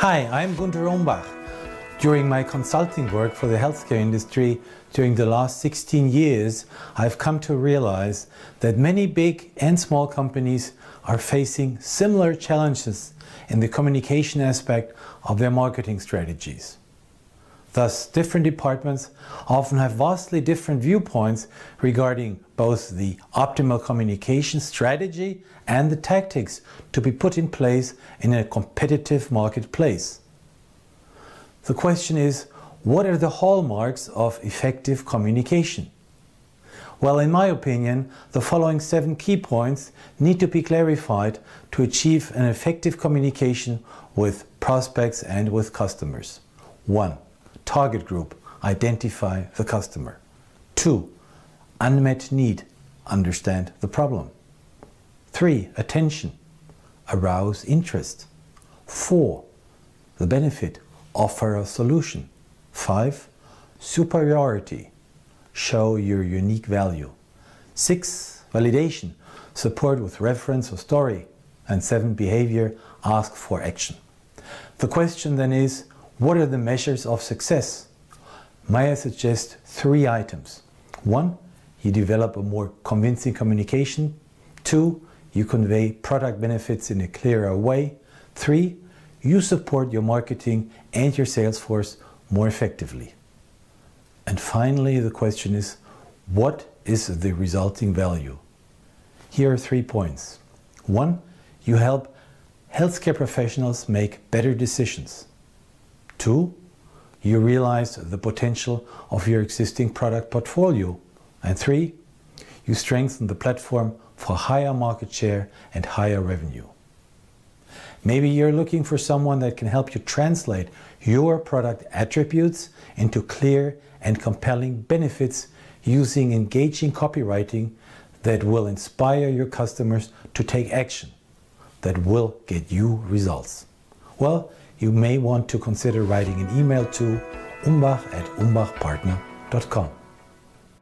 Hi, I'm Gunter Umbach. During my consulting work for the healthcare industry during the last 16 years, I've come to realize that many big and small companies are facing similar challenges in the communication aspect of their marketing strategies. Thus, different departments often have vastly different viewpoints regarding both the optimal communication strategy and the tactics to be put in place in a competitive marketplace. The question is, what are the hallmarks of effective communication? Well, in my opinion, the following seven key points need to be clarified to achieve an effective communication with prospects and with customers. 1 Target group, identify the customer. Two, unmet need, understand the problem. Three, attention, arouse interest. Four, the benefit, offer a solution. Five, superiority, show your unique value. Six, validation, support with reference or story. And seven, behavior, ask for action. The question then is, what are the measures of success? May I suggest three items? One, you develop a more convincing communication. Two, you convey product benefits in a clearer way. Three, you support your marketing and your sales force more effectively. And finally, the question is, what is the resulting value? Here are three points. One, you help healthcare professionals make better decisions. Two, you realize the potential of your existing product portfolio. And three, you strengthen the platform for higher market share and higher revenue. Maybe you're looking for someone that can help you translate your product attributes into clear and compelling benefits using engaging copywriting that will inspire your customers to take action, that will get you results. Well, you may want to consider writing an email to umbach at umbachpartner.com.